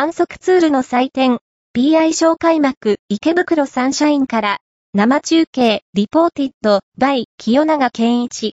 反則ツールの祭典、PI 賞開幕、池袋サンシャインから、生中継、リポーティッド、バイ、清永健一。